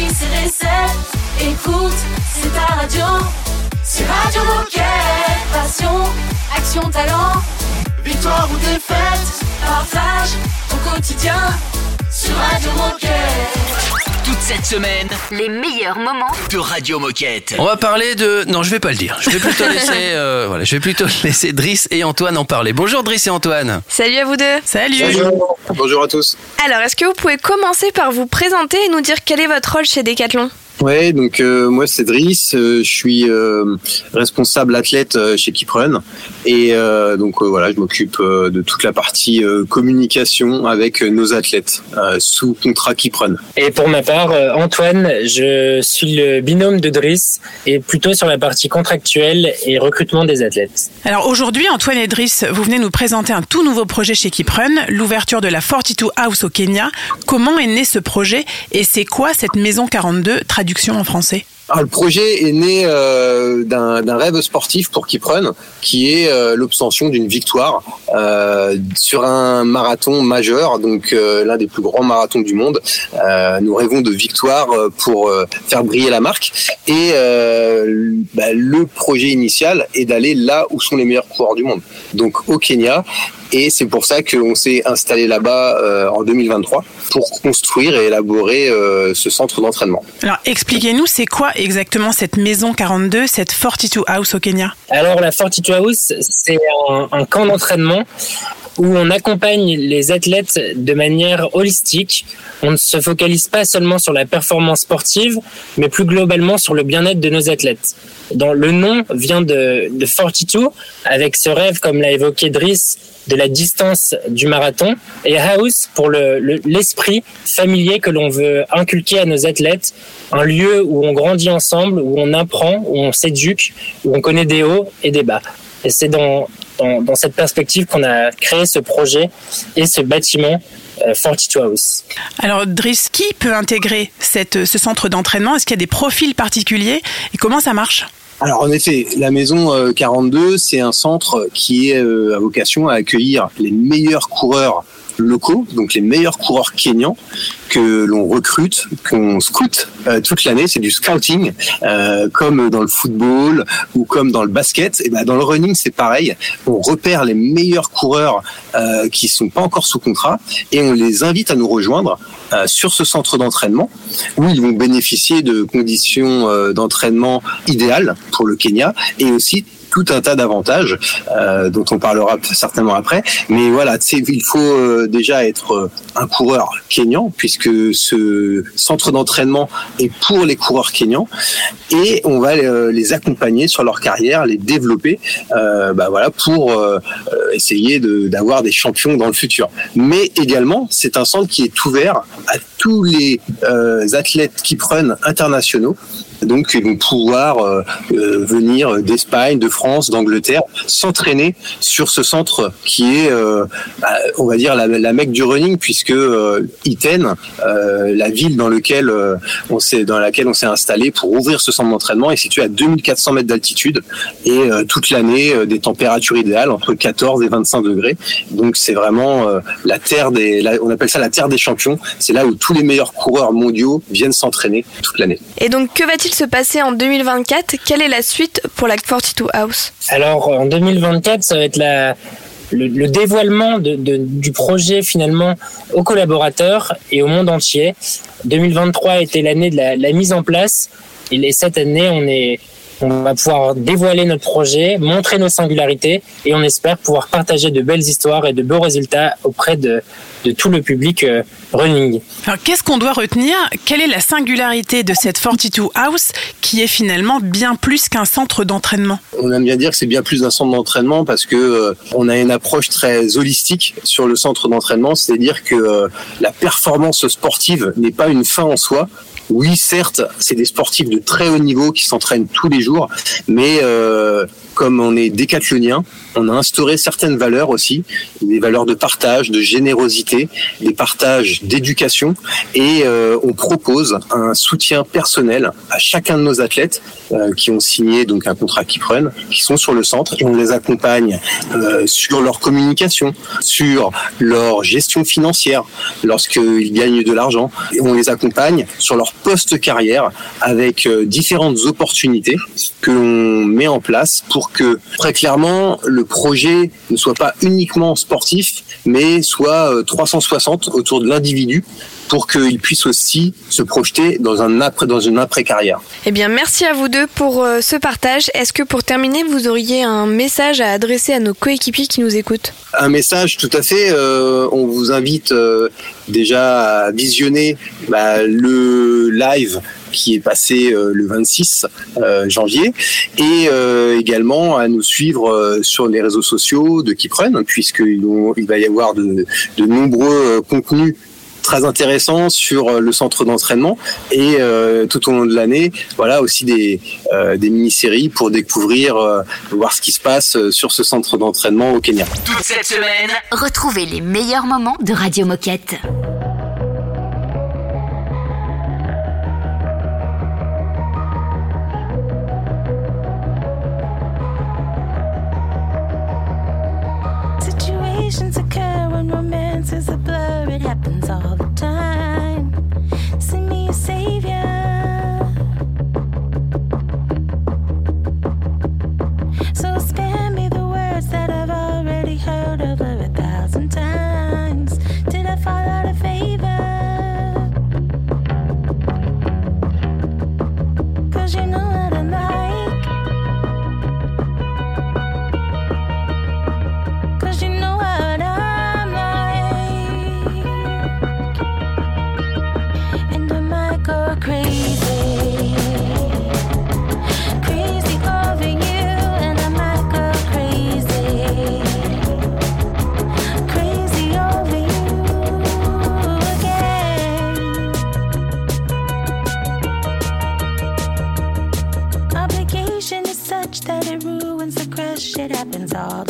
Driss et Recette. Écoute, c'est ta radio. C'est Radio Moquette. Passion, action, talent. Victoire ou défaite, partage au quotidien sur Radio Moquette. Toute cette semaine, Les meilleurs moments de Radio Moquette. On va parler de. Non, je vais pas le dire. Je vais plutôt laisser. euh, voilà, je vais plutôt laisser Driss et Antoine en parler. Bonjour Driss et Antoine. Salut à vous deux. Salut. Bonjour. Bonjour à tous. Alors, est-ce que vous pouvez commencer par vous présenter et nous dire quel est votre rôle chez Decathlon? Ouais, donc euh, moi c'est Driss, euh, je suis euh, responsable athlète euh, chez Kiprun et euh, donc euh, voilà, je m'occupe euh, de toute la partie euh, communication avec euh, nos athlètes euh, sous contrat Kiprun. Et pour ma part, euh, Antoine, je suis le binôme de Driss et plutôt sur la partie contractuelle et recrutement des athlètes. Alors aujourd'hui, Antoine et Driss, vous venez nous présenter un tout nouveau projet chez Kiprun, l'ouverture de la 42 House au Kenya. Comment est né ce projet et c'est quoi cette maison 42 En français Alors, le projet est né euh, d'un rêve sportif pour Kiprun, qui est euh, l'obtention d'une victoire euh, sur un marathon majeur, donc l'un des plus grands marathons du monde. Nous rêvons de victoire pour faire briller la marque. Et bah, le projet initial est d'aller là où sont les meilleurs coureurs du monde, donc au Kenya. Et c'est pour ça qu'on s'est installé là-bas euh, en 2023 pour construire et élaborer euh, ce centre d'entraînement. Alors expliquez-nous, c'est quoi exactement cette maison 42, cette 42 House au Kenya? Alors la 42 House, c'est un, un camp d'entraînement où on accompagne les athlètes de manière holistique. On ne se focalise pas seulement sur la performance sportive, mais plus globalement sur le bien-être de nos athlètes. Dans le nom vient de, de 42, avec ce rêve, comme l'a évoqué Driss, de la distance du marathon, et House pour le- le- l'esprit familier que l'on veut inculquer à nos athlètes, un lieu où on grandit ensemble, où on apprend, où on s'éduque, où on connaît des hauts et des bas. Et c'est dans, dans, dans cette perspective qu'on a créé ce projet et ce bâtiment euh, 42 House. Alors Driss, qui peut intégrer cette, ce centre d'entraînement? Est-ce qu'il y a des profils particuliers? Et comment ça marche? Alors en effet, la maison euh, 42, c'est un centre qui est euh, à vocation à accueillir les meilleurs coureurs locaux, donc les meilleurs coureurs kenyans que l'on recrute, qu'on scoute euh, toute l'année. C'est du scouting, euh, comme dans le football ou comme dans le basket. Et ben dans le running, c'est pareil. On repère les meilleurs coureurs euh, qui sont pas encore sous contrat et on les invite à nous rejoindre sur ce centre d'entraînement où ils vont bénéficier de conditions euh, d'entraînement idéales pour le Kenya et aussi tout un tas d'avantages euh, dont on parlera certainement après. Mais voilà, il faut euh, déjà être euh, un coureur kényan puisque ce centre d'entraînement est pour les coureurs kenyans et on va euh, les accompagner sur leur carrière, les développer, euh, bah voilà, pour euh, euh, essayer d'avoir des champions dans le futur. Mais également, c'est un centre qui est ouvert à tous les euh, athlètes qui prennent internationaux. Donc, ils vont pouvoir euh, euh, venir d'Espagne, de France, d'Angleterre, s'entraîner sur ce centre qui est, euh, bah, on va dire, la, la mecque du running, puisque Iten, la ville dans laquelle on s'est installé pour ouvrir ce centre d'entraînement, est située à 2400 mètres d'altitude et toute l'année des températures idéales entre 14 et 25 degrés. Donc, c'est vraiment la terre des, on appelle ça la terre des champions. C'est là où tous les meilleurs coureurs mondiaux viennent s'entraîner toute l'année. Et donc, que va-t-il se passer en 2024 Quelle est la suite pour la 42 House? Alors en 2024, ça va être le, le dévoilement du projet finalement aux collaborateurs et au monde entier. 2023 était l'année de la, mise en place. Et cette année, on est on va pouvoir dévoiler notre projet, montrer nos singularités et on espère pouvoir partager de belles histoires et de beaux résultats auprès de, de tout le public euh, running. Alors qu'est-ce qu'on doit retenir? Quelle est la singularité de cette 42 House qui est finalement bien plus qu'un centre d'entraînement? On aime bien dire que c'est bien plus d'un centre d'entraînement parce que euh, on a une approche très holistique sur le centre d'entraînement, c'est-à-dire que euh, la performance sportive n'est pas une fin en soi. Oui, certes, c'est des sportifs de très haut niveau qui s'entraînent tous les jours, mais euh, comme on est décathlonien, on a instauré certaines valeurs aussi, des valeurs de partage, de générosité, des partages d'éducation, et euh, on propose un soutien personnel à chacun de nos athlètes euh, qui ont signé donc un contrat qui prennent, qui sont sur le centre, et on les accompagne euh, sur leur communication, sur leur gestion financière lorsqu'ils gagnent de l'argent, et on les accompagne sur leur poste carrière avec différentes opportunités que l'on met en place pour que très clairement le projet ne soit pas uniquement sportif, mais soit 360 euh, autour de l'individu pour qu'il puisse aussi se projeter dans, un après, dans une après-carrière. Eh bien, merci à vous deux pour euh, ce partage. Est-ce que pour terminer, vous auriez un message à adresser à nos coéquipiers qui nous écoutent? Un message, tout à fait. Euh, on vous invite déjà à visionner bah, le live qui est passé euh, le 26 euh, janvier, et euh, également à nous suivre sur les réseaux sociaux de Kiprun, puisqu'il il va y avoir de, nombreux contenus très intéressants sur le centre d'entraînement et tout au long de l'année, voilà aussi des, des mini-séries pour découvrir, voir ce qui se passe sur ce centre d'entraînement au Kenya. Toute cette semaine, retrouvez les meilleurs moments de Radio Moquette. All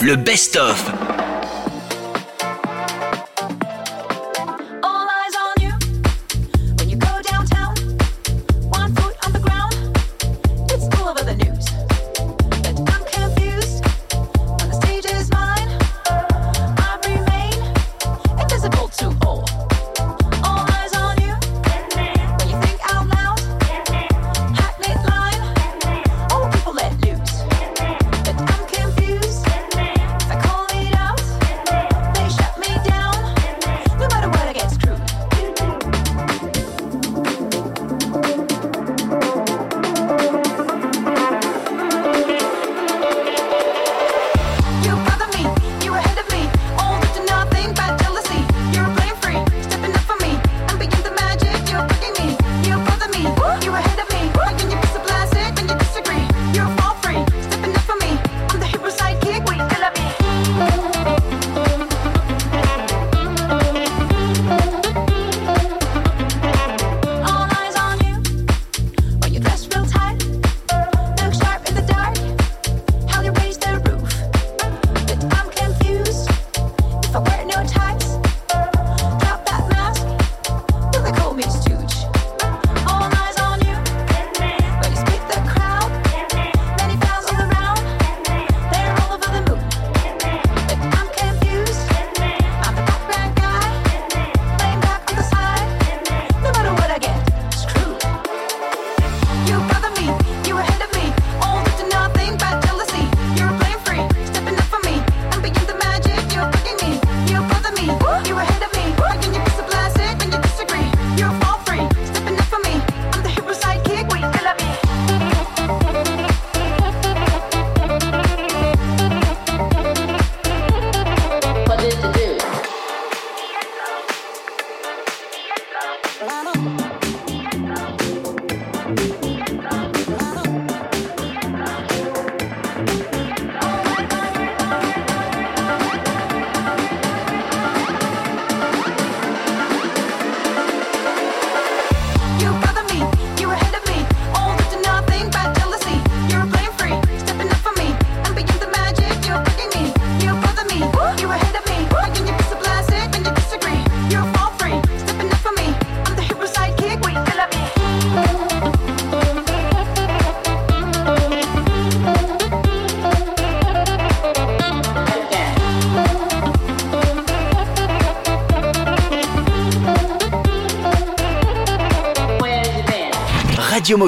Le best-of.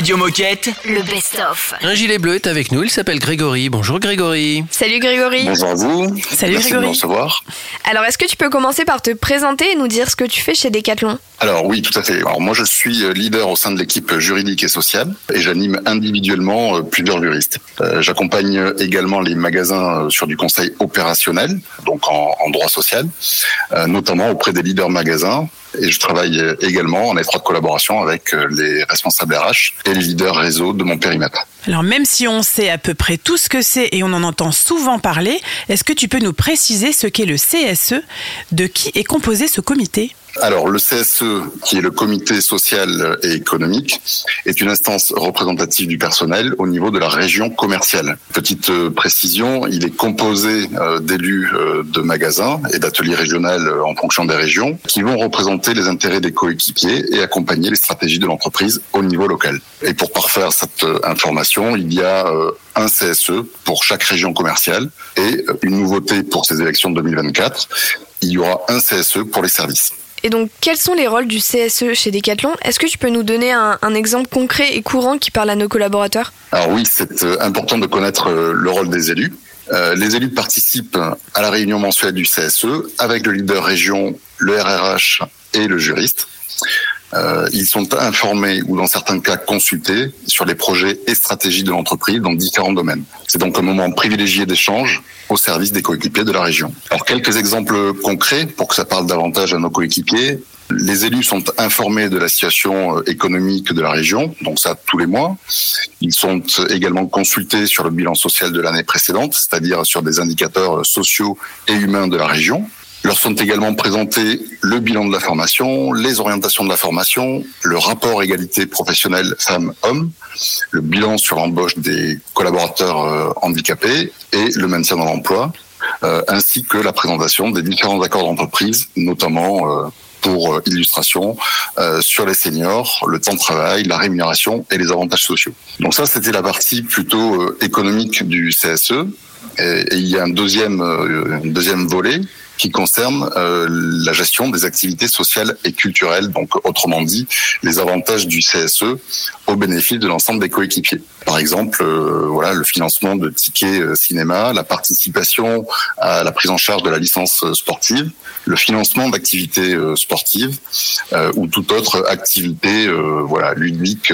Radio Moquette. Le best-of. Un gilet bleu est avec nous, il s'appelle Grégory. Bonjour Grégory. Salut Grégory. Bonjour à vous. Salut Merci de Grégory. me recevoir. Alors, est-ce que tu peux commencer par te présenter et nous dire ce que tu fais chez Decathlon? Alors oui, tout à fait. Alors moi, je suis euh, leader au sein de l'équipe juridique et sociale et j'anime individuellement euh, plusieurs juristes. Euh, J'accompagne également les magasins sur du conseil opérationnel, donc en, en droit social, notamment auprès des leaders magasins. Et je travaille également en étroite collaboration avec les responsables RH et les leaders réseau de mon périmètre. Alors même si on sait à peu près tout ce que c'est et on en entend souvent parler, est-ce que tu peux nous préciser ce qu'est le CSE De qui est composé ce comité? Alors, le CSE, qui est le comité social et économique, est une instance représentative du personnel au niveau de la région commerciale. Petite euh, précision, il est composé euh, d'élus euh, de magasins et d'ateliers régionaux en fonction des régions qui vont représenter les intérêts des coéquipiers et accompagner les stratégies de l'entreprise au niveau local. Et pour parfaire cette information, il y a un CSE pour chaque région commerciale et une nouveauté pour ces élections de 2024, il y aura un CSE pour les services. Et donc, quels sont les rôles du CSE chez Decathlon? Est-ce que tu peux nous donner un, exemple concret et courant qui parle à nos collaborateurs? Alors oui, c'est euh, important de connaître euh, le rôle des élus. Euh, les élus participent à la réunion mensuelle du CSE avec le leader région, le RRH et le juriste. Euh, ils sont informés ou dans certains cas consultés sur les projets et stratégies de l'entreprise dans différents domaines. C'est donc un moment privilégié d'échange au service des coéquipiers de la région. Alors quelques exemples concrets pour que ça parle davantage à nos coéquipiers. Les élus sont informés de la situation euh, économique de la région, donc ça tous les mois. Ils sont également consultés sur le bilan social de l'année précédente, c'est-à-dire sur des indicateurs sociaux et humains de la région. Leur sont également présentés le bilan de la formation, les orientations de la formation, le rapport égalité professionnelle femmes-hommes, le bilan sur l'embauche des collaborateurs euh, handicapés et le maintien dans l'emploi, euh, ainsi que la présentation des différents accords d'entreprise, notamment euh, pour illustration sur les seniors, le temps de travail, la rémunération et les avantages sociaux. Donc ça, c'était la partie plutôt économique du CSE. Et, il y a un deuxième, un deuxième volet qui concerne euh, la gestion des activités sociales et culturelles, donc autrement dit les avantages du CSE au bénéfice de l'ensemble des coéquipiers. Par exemple, euh, voilà le financement de tickets euh, cinéma, la participation à la prise en charge de la licence euh, sportive, le financement d'activités sportives ou toute autre activité voilà ludique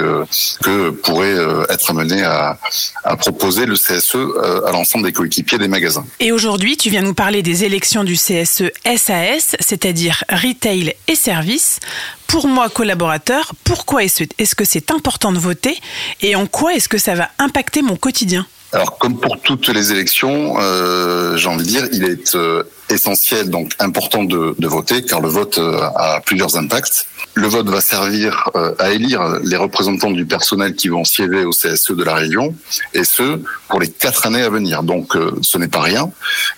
que pourrait être amené à, à proposer le CSE à l'ensemble des coéquipiers des magasins. Et aujourd'hui, tu viens nous parler des élections du CSE SAS, c'est-à-dire Retail et Services. Pour moi, collaborateur, pourquoi est-ce que c'est important de voter et en quoi est-ce que ça va impacter mon quotidien Alors, comme pour toutes les élections, euh, j'ai envie de dire, il est euh, essentiel, donc important de, voter, car le vote euh, a plusieurs impacts. Le vote va servir à élire les représentants du personnel qui vont siéger au CSE de la région, et ce, pour les quatre années à venir. Donc, ce n'est pas rien,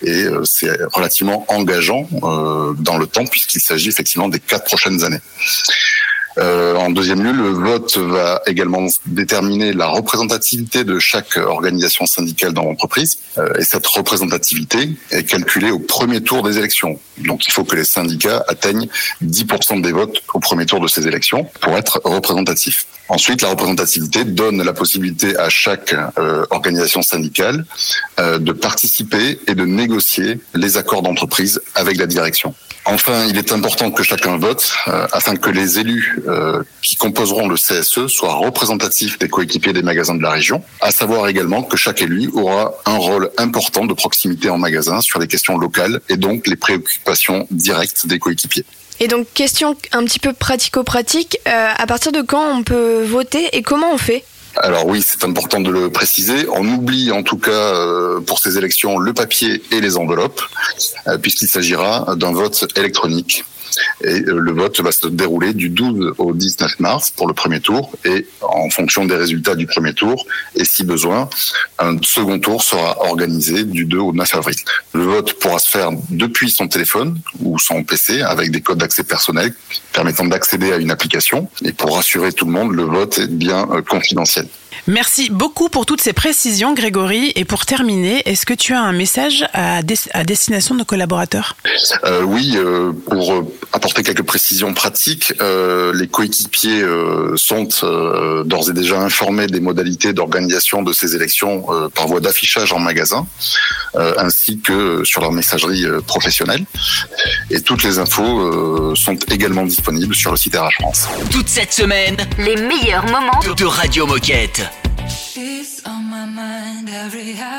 et c'est relativement engageant dans le temps, puisqu'il s'agit effectivement des quatre prochaines années. Euh, en deuxième lieu, le vote va également déterminer la représentativité de chaque organisation syndicale dans l'entreprise. Euh, et cette représentativité est calculée au premier tour des élections. Donc il faut que les syndicats atteignent 10% des votes au premier tour de ces élections pour être représentatifs. Ensuite, la représentativité donne la possibilité à chaque euh, organisation syndicale de participer et de négocier les accords d'entreprise avec la direction. Enfin, il est important que chacun vote euh, afin que les élus euh, qui composeront le CSE soient représentatifs des coéquipiers des magasins de la région. À savoir également que chaque élu aura un rôle important de proximité en magasin sur les questions locales et donc les préoccupations directes des coéquipiers. Et donc, question un petit peu pratico-pratique, euh, à partir de quand on peut voter et comment on fait? Alors oui, c'est important de le préciser. On oublie en tout cas euh, pour ces élections le papier et les enveloppes, euh, puisqu'il s'agira d'un vote électronique. Et euh, le vote va se dérouler du 12 au 19 mars pour le premier tour et en fonction des résultats du premier tour et si besoin, un second tour sera organisé du 2 au 9 avril. Le vote pourra se faire depuis son téléphone ou son PC avec des codes d'accès personnels permettant d'accéder à une application et pour rassurer tout le monde, le vote est bien euh, confidentiel. Merci beaucoup pour toutes ces précisions, Grégory. Et pour terminer, est-ce que tu as un message à, destination de nos collaborateurs? Euh, oui, euh, pour euh, apporter quelques précisions pratiques, les coéquipiers sont d'ores et déjà informés des modalités d'organisation de ces élections par voie d'affichage en magasin, ainsi que sur leur messagerie professionnelle. Et toutes les infos sont également disponibles sur le site RH France. Toute cette semaine, les meilleurs moments de Radio Moquette. every hour.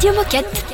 Radio Moquette.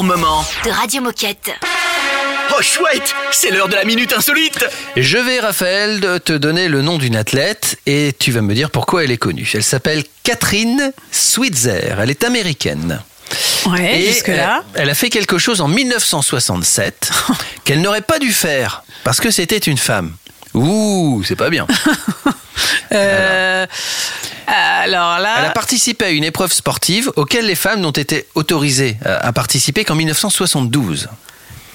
Moments. De Radio Moquette. Oh chouette, c'est l'heure de la minute insolite. Je vais, Raphaël, de te donner le nom d'une athlète et tu vas me dire pourquoi elle est connue. Elle s'appelle Catherine Switzer. Elle est américaine. Ouais, Et jusque-là. Elle, elle a fait quelque chose en 1967 qu'elle n'aurait pas dû faire parce que c'était une femme. Ouh, c'est pas bien. Euh, alors là. Elle a participé à une épreuve sportive auquel les femmes n'ont été autorisées euh, à participer qu'en 1972.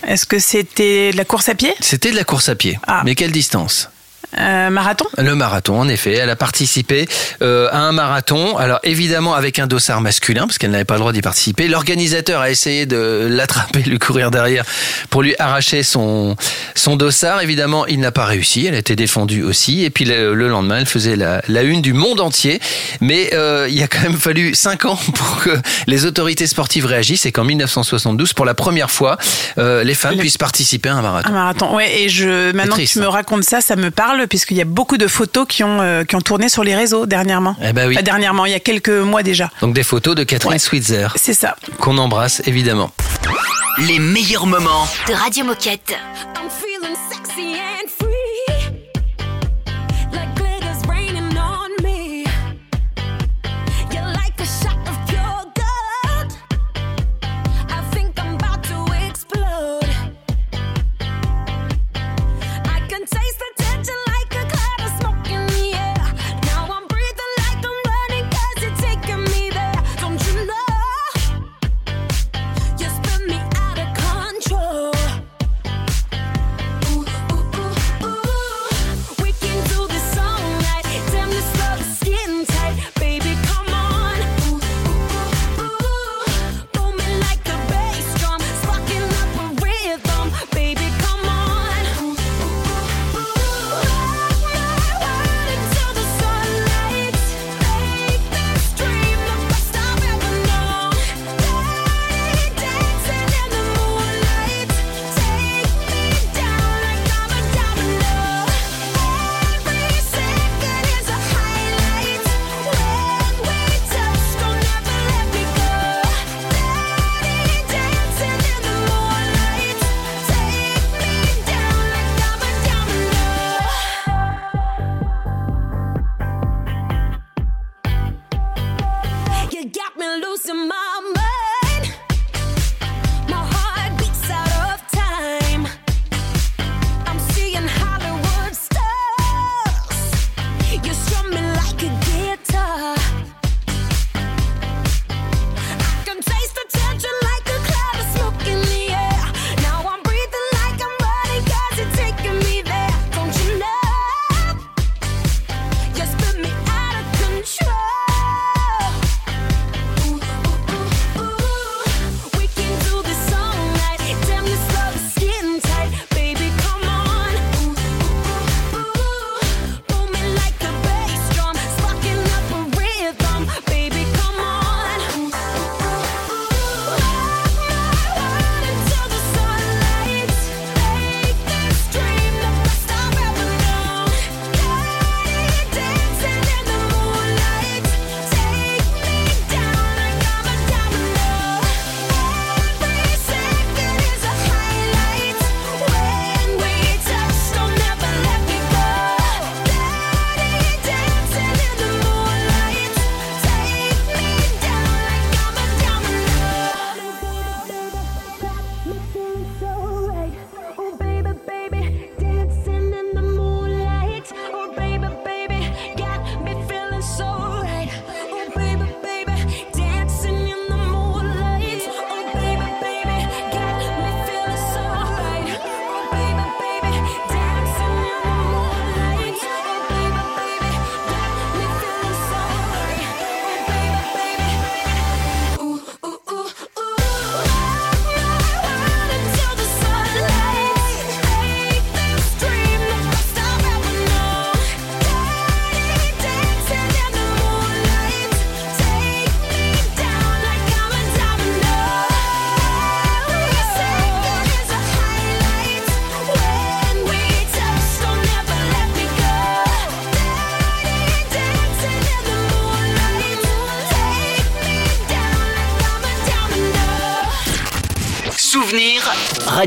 Est-ce que c'était de la course à pied? C'était de la course à pied. Ah. Mais quelle distance? Euh, Marathon? Le marathon, en effet. Elle a participé euh, à un marathon. Alors évidemment avec un dossard masculin, parce qu'elle n'avait pas le droit d'y participer. L'organisateur a essayé de l'attraper, de lui courir derrière pour lui arracher son, son dossard. Évidemment, il n'a pas réussi. Elle a été défendue aussi. Et puis le, le lendemain, elle faisait la, la une du monde entier. Mais euh, il a quand même fallu cinq ans pour que les autorités sportives réagissent et qu'en 1972, pour la première fois, les femmes puissent participer à un marathon. Un marathon, ouais. Et je, maintenant que tu me hein. racontes ça, ça me parle puisqu'il y a beaucoup de photos qui ont euh, qui ont tourné sur les réseaux dernièrement. Eh ben oui. Pas dernièrement, il y a quelques mois déjà. Donc des photos de Catherine Ouais. Switzer, C'est ça. qu'on embrasse évidemment. Les meilleurs moments. De Radio Moquette. I'm feeling sexy and free.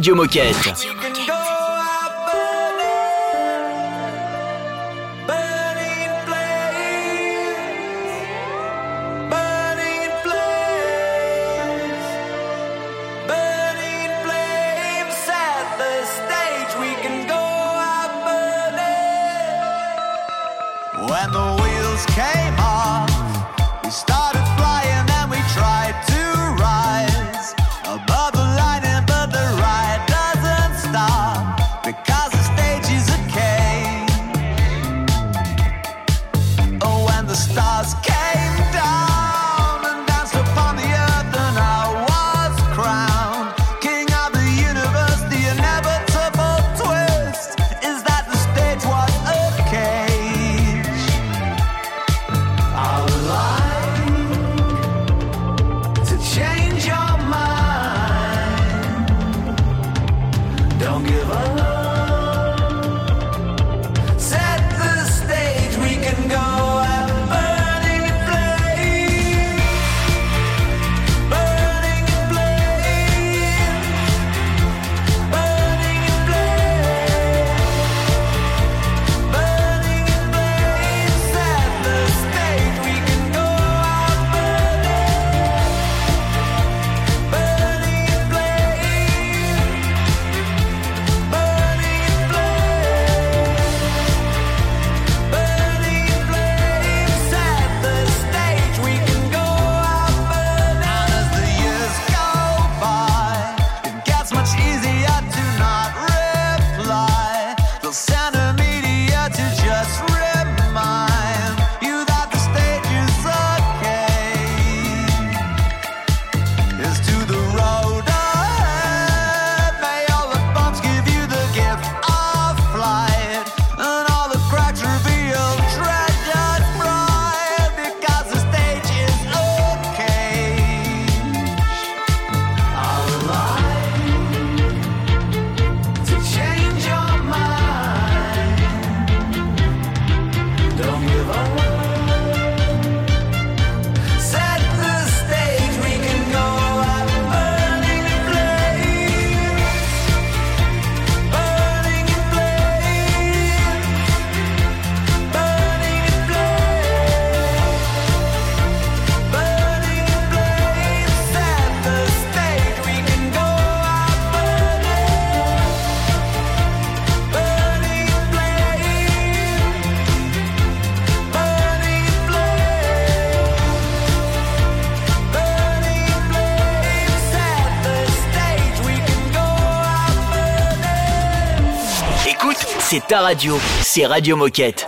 Radio Moquette. Ta radio, c'est Radio Moquette.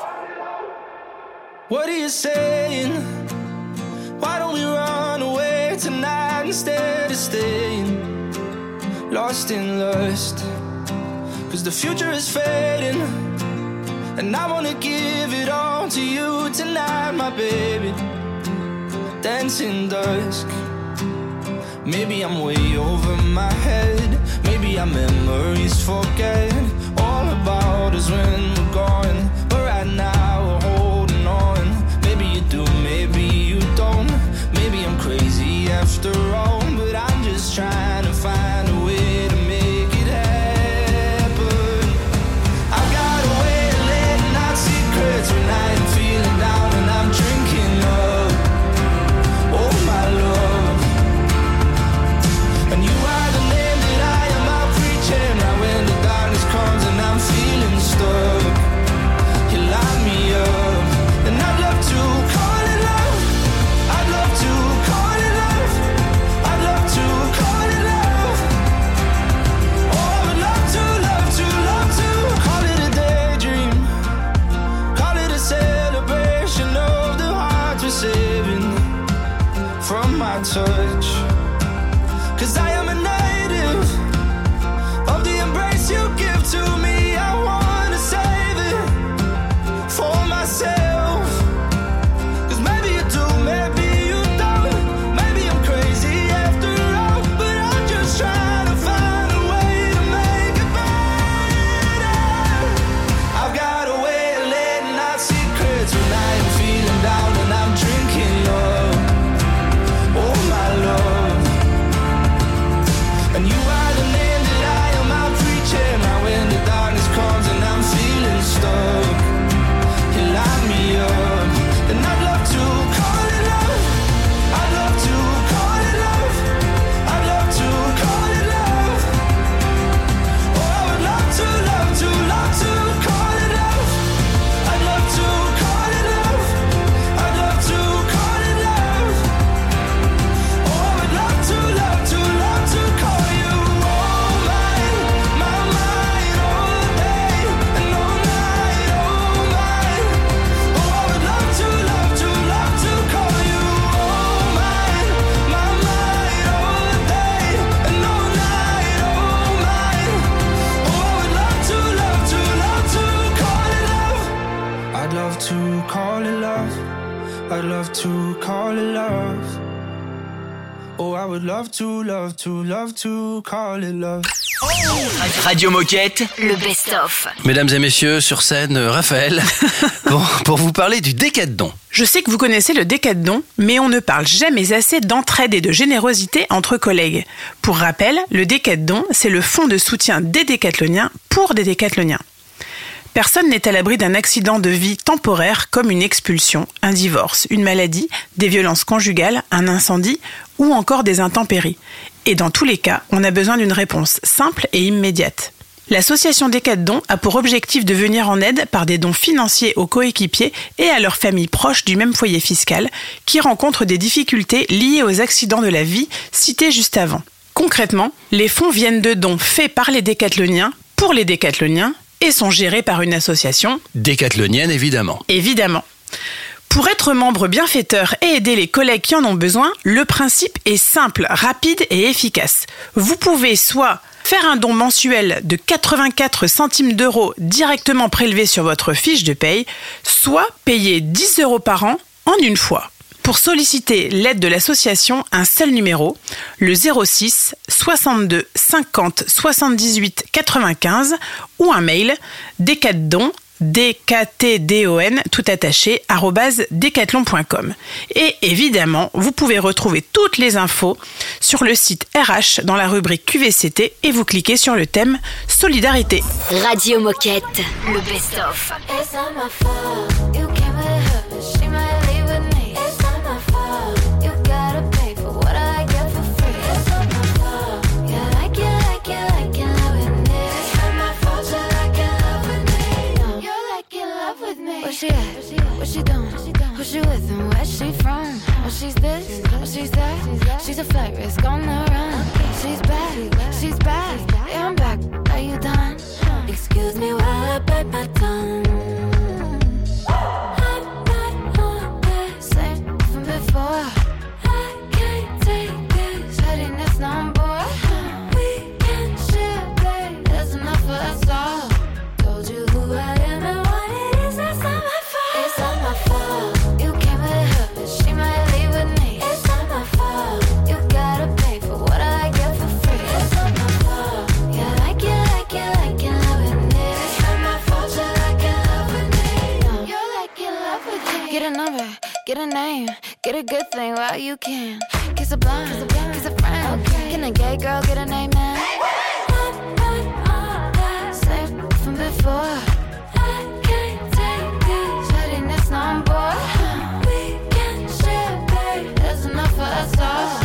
What are you saying? Why don't we run away tonight instead of staying lost in lust? Cause the future is fading, and I wanna give it all to you tonight, my baby. Dancing dusk. Maybe I'm way over my head. Maybe our memories forget is when we're gone. Oh, I would love to, love to, love to call it love. Radio Moquette. Le best-of. Mesdames et messieurs, sur scène, euh, Raphaël, pour, pour vous parler du décathlon. Je sais que vous connaissez le décathlon, mais on ne parle jamais assez d'entraide et de générosité entre collègues. Pour rappel, le décathlon, c'est le fonds de soutien des décathloniens pour des décathloniens. Personne n'est à l'abri d'un accident de vie temporaire comme une expulsion, un divorce, une maladie, des violences conjugales, un incendie ou encore des intempéries. Et dans tous les cas, on a besoin d'une réponse simple et immédiate. L'association Décathlon a pour objectif de venir en aide par des dons financiers aux coéquipiers et à leurs familles proches du même foyer fiscal qui rencontrent des difficultés liées aux accidents de la vie cités juste avant. Concrètement, les fonds viennent de dons faits par les décathloniens pour les décathloniens et sont gérés par une association, Décathlonienne, évidemment. évidemment. Pour être membre bienfaiteur et aider les collègues qui en ont besoin, le principe est simple, rapide et efficace. Vous pouvez soit faire un don mensuel de 84 centimes d'euros directement prélevé sur votre fiche de paye, soit payer 10 euros par an en une fois. Pour solliciter l'aide de l'association, un seul numéro, le 06 62 50 78 95 ou un mail décatdon dktdon tout attaché decathlon.com. Et évidemment, vous pouvez retrouver toutes les infos sur le site RH dans la rubrique QVCT et vous cliquez sur le thème Solidarité. Radio Moquette. Le best-of. She at? What she doing? Who she with and where she from? Oh, she's this, oh, she's that. She's a flight risk on the run. She's back, she's back. Yeah, I'm back. Are you done? Excuse me while I bite my tongue. A name, get a good thing while you can. Kiss a blind, kiss a friend. Can a gay girl get a name now? Not on same from before. I can't take this headiness no more. We can share, babe. There's enough for us all.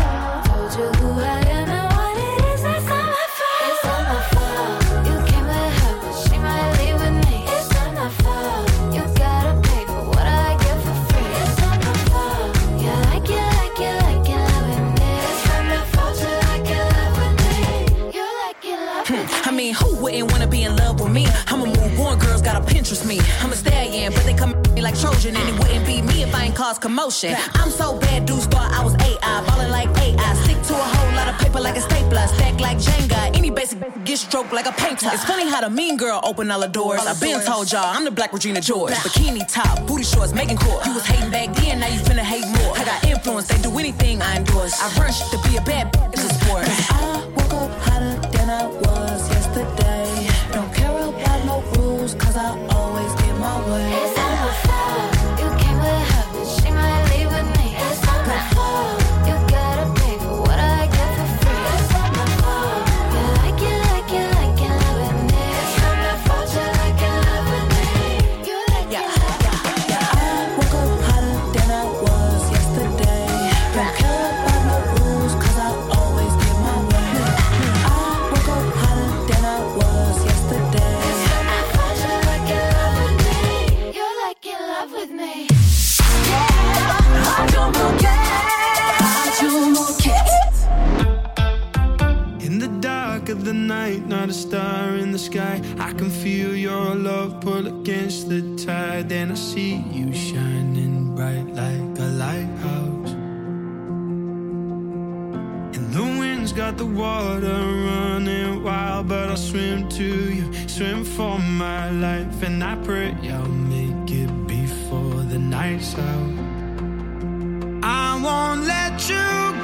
Me like Trojan, and it wouldn't be me if I ain't cause commotion. I'm so bad, dudes thought I was AI, ballin' like AI. Stick to a whole lot of paper like a stapler, stack like Jenga. Any basic get stroked like a painter. It's funny how the mean girl open all the doors. I've been told y'all I'm the black Regina George. Bikini top, booty shorts, making court. You was hating back then, now you finna hate more. I got influence, they do anything I endorse. I run shit to be a bad bitch, it's a sport. I woke up hotter than I was yesterday. Don't care about no rules, cause I always get my way. Then I see you shining bright like a lighthouse. And the wind's got the water running wild, but I'll swim to you, swim for my life. And I pray I'll make it before the night's out. I won't let you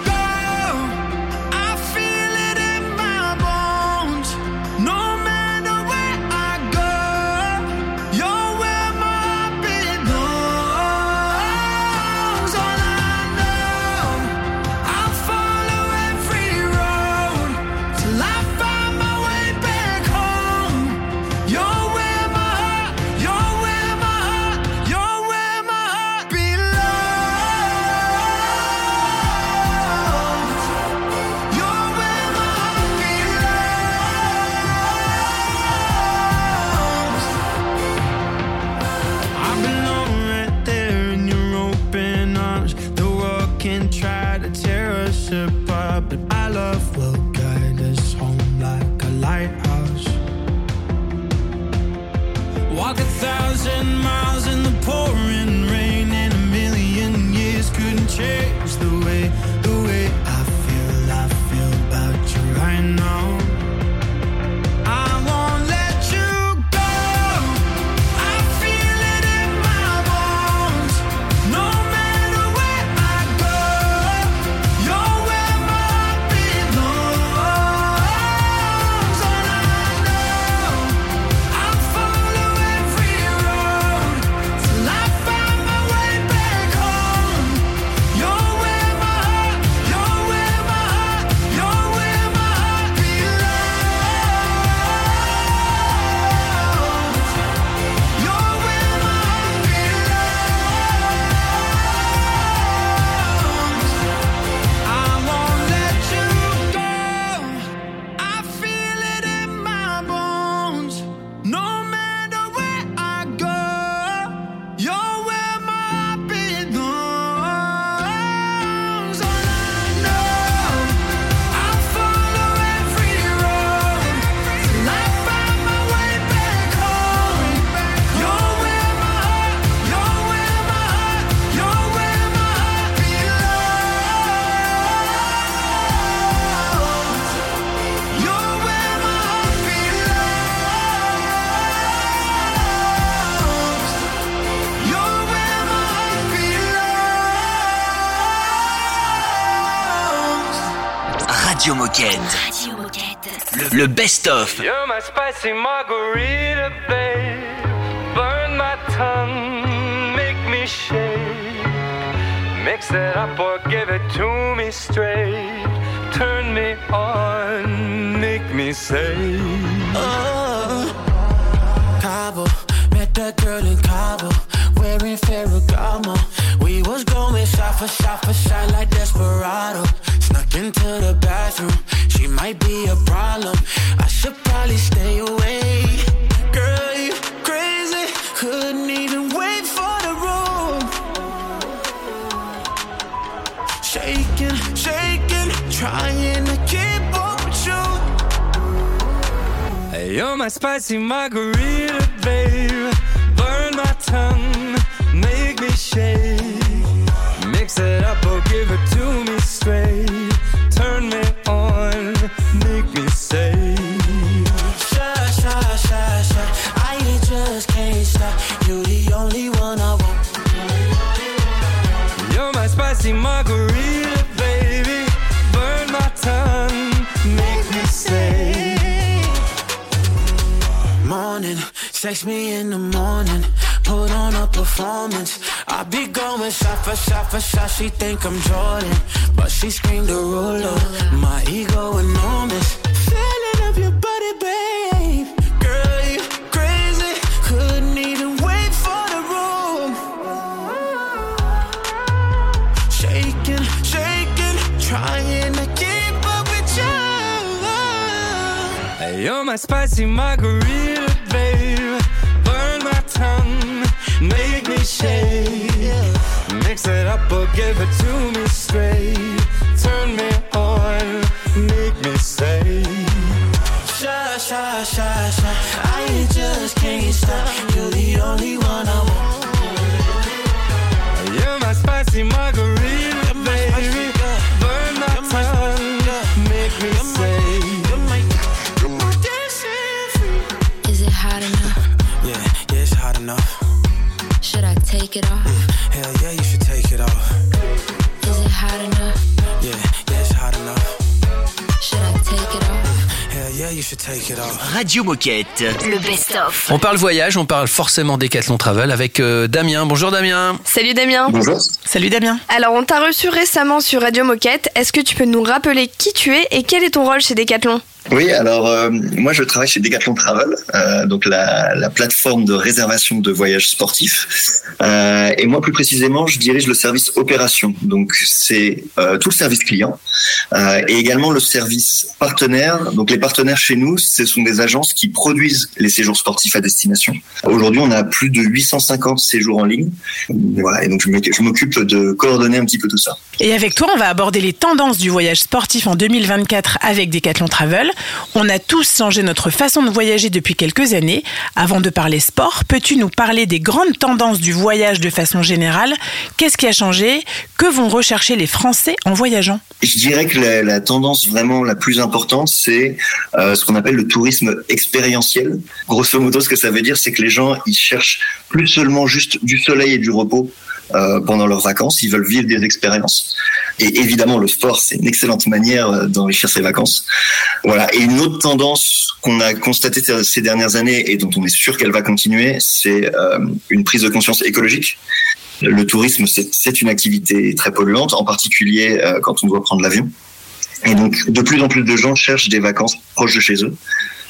Radio Moquette. Le, le best-of. You're my spicy margarita, babe. Burn my tongue, make me shake. Mix it up or give it to me straight. Turn me on, make me say. Oh, Cabo, met that girl in Cabo, wearing Ferragamo. We was going shot for shot for shot like Desperado. Snuck into the bathroom, she might be a problem. I should probably stay away. Girl, you crazy, couldn't even wait for the room. Shaking, shaking, trying to keep up with you. Hey, You're my spicy margarita, babe. Shake. Mix it up or give it to me straight. Turn me on, make me say. Shy. I just can't stop. You the only one I want. You're my spicy margarita, baby. Burn my tongue, make me say. Morning, sex me in the morning. Put on a performance. I be going shot for shot for shot. She think I'm Jordan, but she screamed a ruler. My ego enormous. Feeling of your body, babe. Girl, you crazy. Couldn't even wait for the room. Shaking, shaking, trying to keep up with you. Hey, You're my spicy margarita, me. Mix it up or give it to me straight. Turn me on, make me say. Shy, shy, shy, shy. I just can't stop. Take it off? Hell yeah, you should take it off. Is it hot enough? Yeah, yeah, it's hot enough. Should I take it off? Hell yeah, you should take it off. Radio Moquette. Le best-of. On parle voyage, on parle forcément Décathlon Travel avec euh, Damien. Bonjour Damien. Salut Damien. Bonjour. Salut Damien. Alors on t'a reçu récemment sur Radio Moquette. Est-ce que tu peux nous rappeler qui tu es et quel est ton rôle chez Decathlon? Oui, alors euh, moi je travaille chez Decathlon Travel, euh, donc la, la plateforme de réservation de voyages sportifs. Euh, et moi plus précisément, je dirige le service opération. Donc c'est euh, tout le service client euh, et également le service partenaire. Donc les partenaires chez nous, ce sont des agences qui produisent les séjours sportifs à destination. Aujourd'hui, on a plus de 850 séjours en ligne. Voilà, et donc je m'oc- je m'occupe de coordonner un petit peu tout ça. Et avec toi, on va aborder les tendances du voyage sportif en 2024 avec Decathlon Travel. On a tous changé notre façon de voyager depuis quelques années. Avant de parler sport, peux-tu nous parler des grandes tendances du voyage de façon générale? Qu'est-ce qui a changé? Que vont rechercher les Français en voyageant? Je dirais que la, la tendance vraiment la plus importante, c'est euh, ce qu'on appelle le tourisme expérientiel. Grosso modo, ce que ça veut dire, c'est que les gens, ils cherchent plus seulement juste du soleil et du repos euh, pendant leurs vacances, ils veulent vivre des expériences. Et évidemment, le sport, c'est une excellente manière euh, d'enrichir ses vacances. Voilà. Et une autre tendance qu'on a constatée ces- dernières années et dont on est sûr qu'elle va continuer, c'est euh, une prise de conscience écologique. Le tourisme, c'est une activité très polluante, en particulier quand on doit prendre l'avion. Et donc, de plus en plus de gens cherchent des vacances proches de chez eux.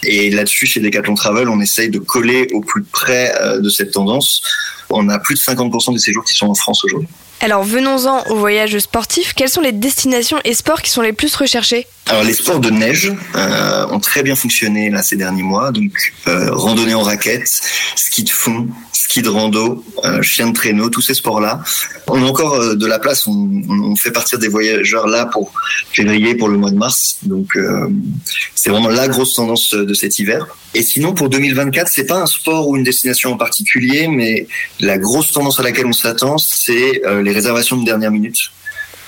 Et là-dessus, chez Decathlon Travel, on essaye de coller au plus près euh, de cette tendance. On a plus de 50% des séjours qui sont en France aujourd'hui. Alors venons-en au voyage sportif. Quelles sont les destinations et sports qui sont les plus recherchés? Alors les sports de neige euh, ont très bien fonctionné là ces derniers mois. Donc euh, randonnée en raquette, ski de fond, ski de rando, euh, chien de traîneau, tous ces sports-là. On a encore euh, de la place. On, fait partir des voyageurs là pour février, pour le mois de mars. Donc euh, c'est vraiment la grosse tendance de cet hiver. Et sinon pour 2024, c'est pas un sport ou une destination en particulier, mais la grosse tendance à laquelle on s'attend, c'est euh, les réservations de dernière minute.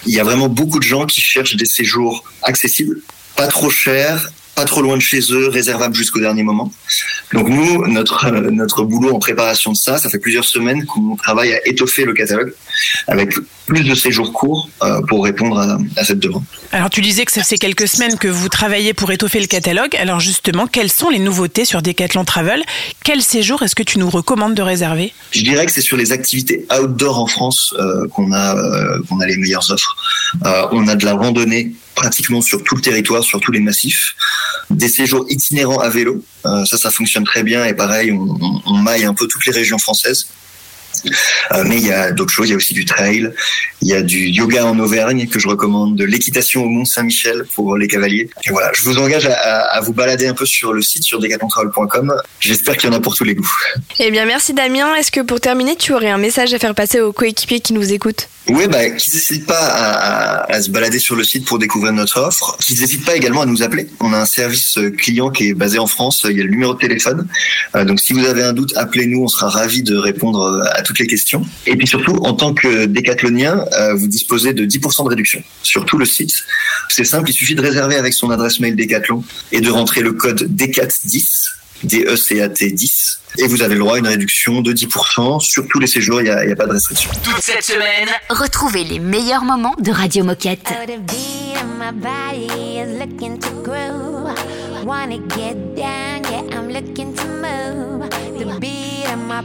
Il y a vraiment beaucoup de gens qui cherchent des séjours accessibles, pas trop chers, pas trop loin de chez eux, réservables jusqu'au dernier moment. Donc nous, notre euh, notre boulot en préparation de ça, ça fait plusieurs semaines qu'on travaille à étoffer le catalogue avec plus de séjours courts euh, pour répondre à, à cette demande. Alors tu disais que ça fait quelques semaines que vous travaillez pour étoffer le catalogue. Alors justement, quelles sont les nouveautés sur Decathlon Travel? Quel séjour est-ce que tu nous recommandes de réserver? Je dirais que c'est sur les activités outdoor en France euh, qu'on a qu'on a les meilleures offres. On a de la randonnée pratiquement sur tout le territoire, sur tous les massifs, des séjours itinérants à vélo. Euh, ça, ça fonctionne très bien et pareil, on, maille un peu toutes les régions françaises. Euh, mais il y a d'autres choses, il y a aussi du trail, il y a du yoga en Auvergne que je recommande, de l'équitation au Mont Saint-Michel pour les cavaliers. Et voilà, je vous engage à, à- à vous balader un peu sur le site sur decathlontravel.com. J'espère qu'il y en a pour tous les goûts. Eh bien merci Damien. Est-ce que pour terminer, tu aurais un message à faire passer aux coéquipiers qui nous écoutent? Oui, bah, qu'ils n'hésitent pas à, à- à se balader sur le site pour découvrir notre offre. Qu'ils n'hésitent pas également à nous appeler. On a un service euh, client qui est basé en France. Il y a le numéro de téléphone. Euh, donc, si vous avez un doute, appelez-nous. On sera ravis de répondre euh, à toutes les questions. Et puis surtout, en tant que décathlonien, vous disposez de 10% de réduction sur tout le site. C'est simple, il suffit de réserver avec son adresse mail Decathlon et de rentrer le code DECAT10. D-E-C-A-T 10 et vous avez le droit à une réduction de 10% sur tous les séjours, il n'y a, il y a pas de restriction. Toute cette semaine, retrouvez les meilleurs moments de Radio Moquette. The beat of my body is looking to groove. Wanna get down, yeah, I'm looking to move. The beat of my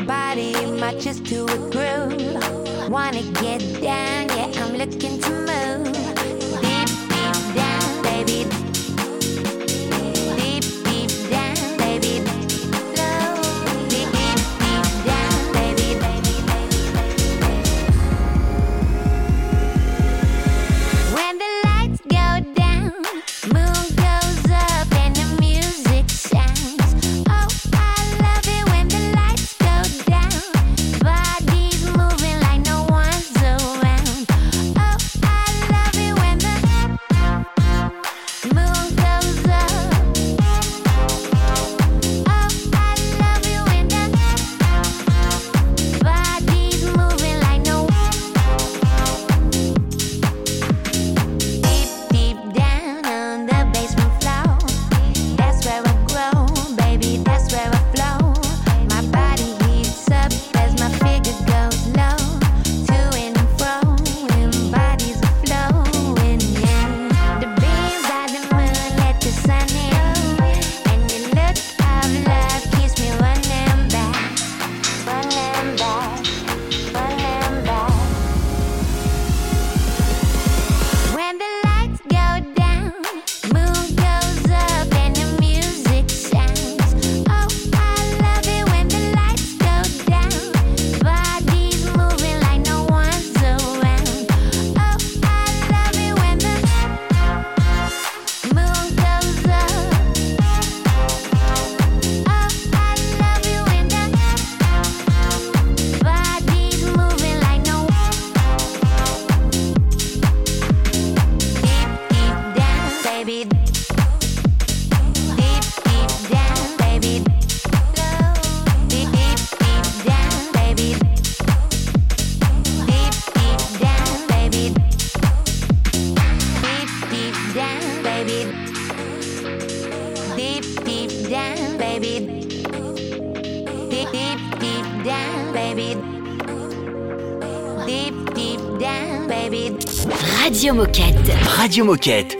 Radio Moquette.